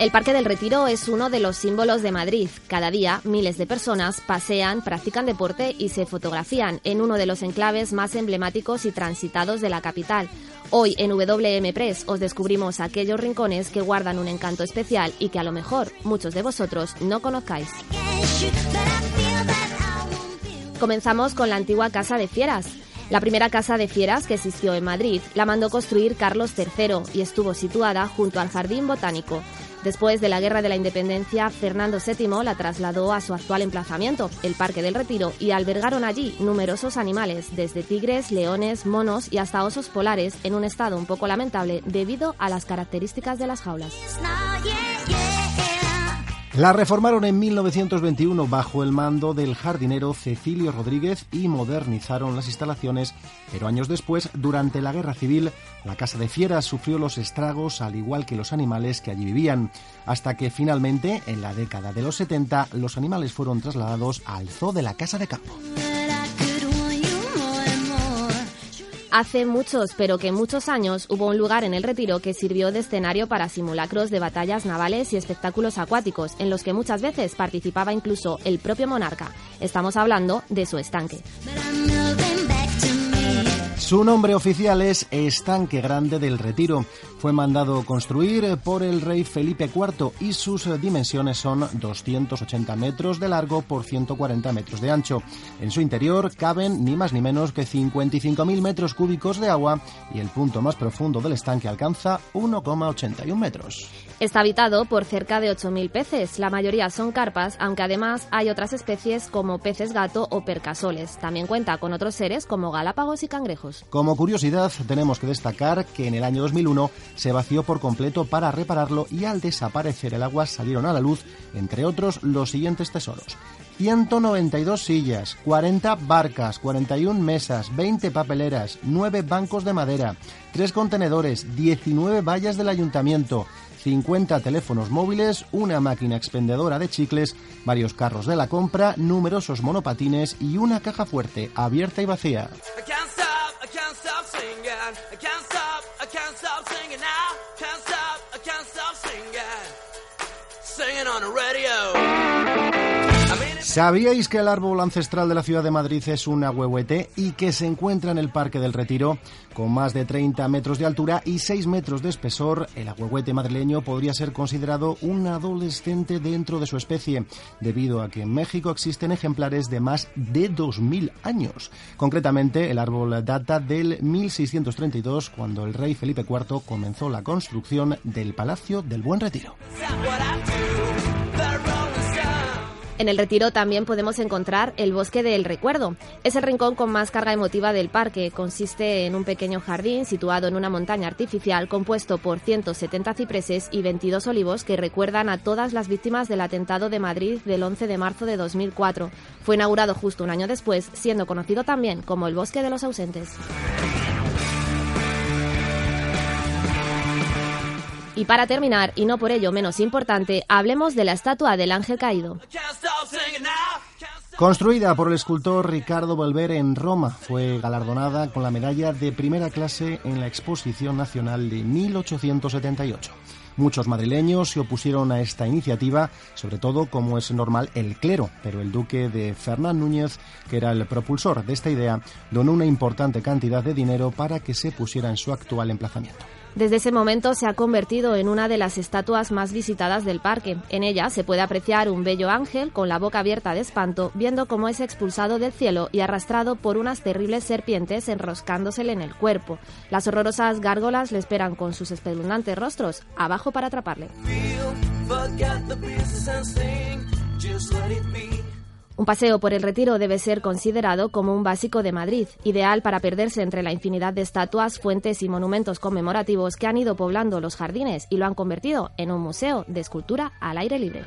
El Parque del Retiro es uno de los símbolos de Madrid. Cada día miles de personas pasean, practican deporte y se fotografían en uno de los enclaves más emblemáticos y transitados de la capital. Hoy en WM Press os descubrimos aquellos rincones que guardan un encanto especial y que a lo mejor muchos de vosotros no conozcáis. Comenzamos con la antigua Casa de Fieras. La primera casa de fieras que existió en Madrid la mandó construir Carlos III y estuvo situada junto al Jardín Botánico. Después de la Guerra de la Independencia, Fernando VII la trasladó a su actual emplazamiento, el Parque del Retiro, y albergaron allí numerosos animales, desde tigres, leones, monos y hasta osos polares, en un estado un poco lamentable debido a las características de las jaulas. La reformaron en 1921 bajo el mando del jardinero Cecilio Rodríguez y modernizaron las instalaciones, pero años después, durante la Guerra Civil, la Casa de Fieras sufrió los estragos al igual que los animales que allí vivían, hasta que finalmente, en la década de los 70, los animales fueron trasladados al Zoo de la Casa de Campo. Hace muchos, pero que muchos años, hubo un lugar en el retiro que sirvió de escenario para simulacros de batallas navales y espectáculos acuáticos, en los que muchas veces participaba incluso el propio monarca. Estamos hablando de su estanque. Su nombre oficial es Estanque Grande del Retiro. Fue mandado construir por el rey Felipe IV y sus dimensiones son 280 metros de largo por 140 metros de ancho. En su interior caben ni más ni menos que 55.000 metros cúbicos de agua y el punto más profundo del estanque alcanza 1,81 metros. Está habitado por cerca de 8.000 peces. La mayoría son carpas, aunque además hay otras especies como peces gato o percasoles. También cuenta con otros seres como galápagos y cangrejos. Como curiosidad, tenemos que destacar que en el año 2001 se vació por completo para repararlo y al desaparecer el agua salieron a la luz, entre otros, los siguientes tesoros. 192 sillas, 40 barcas, 41 mesas, 20 papeleras, 9 bancos de madera, 3 contenedores, 19 vallas del ayuntamiento, 50 teléfonos móviles, una máquina expendedora de chicles, varios carros de la compra, numerosos monopatines y una caja fuerte abierta y vacía. singing. I can't stop, I can't stop singing now. Can't stop, I can't stop singing. Singing on the radio. ¿Sabíais que el árbol ancestral de la ciudad de Madrid es un ahuehuete y que se encuentra en el Parque del Retiro? Con más de 30 metros de altura y 6 metros de espesor, el ahuehuete madrileño podría ser considerado un adolescente dentro de su especie, debido a que en México existen ejemplares de más de 2.000 años. Concretamente, el árbol data del 1632, cuando el rey Felipe IV comenzó la construcción del Palacio del Buen Retiro. En el retiro también podemos encontrar el Bosque del Recuerdo. Es el rincón con más carga emotiva del parque. Consiste en un pequeño jardín situado en una montaña artificial compuesto por 170 cipreses y 22 olivos que recuerdan a todas las víctimas del atentado de Madrid del 11 de marzo de 2004. Fue inaugurado justo un año después, siendo conocido también como el Bosque de los Ausentes. Y para terminar, y no por ello menos importante, hablemos de la estatua del ángel caído. Construida por el escultor Ricardo Volver en Roma, fue galardonada con la medalla de primera clase en la Exposición Nacional de 1878. Muchos madrileños se opusieron a esta iniciativa, sobre todo como es normal el clero, pero el duque de Fernán Núñez, que era el propulsor de esta idea, donó una importante cantidad de dinero para que se pusiera en su actual emplazamiento. Desde ese momento se ha convertido en una de las estatuas más visitadas del parque. En ella se puede apreciar un bello ángel con la boca abierta de espanto, viendo cómo es expulsado del cielo y arrastrado por unas terribles serpientes enroscándosele en el cuerpo. Las horrorosas gárgolas le esperan con sus espeluznantes rostros abajo para atraparle. Un paseo por el retiro debe ser considerado como un básico de Madrid, ideal para perderse entre la infinidad de estatuas, fuentes y monumentos conmemorativos que han ido poblando los jardines y lo han convertido en un museo de escultura al aire libre.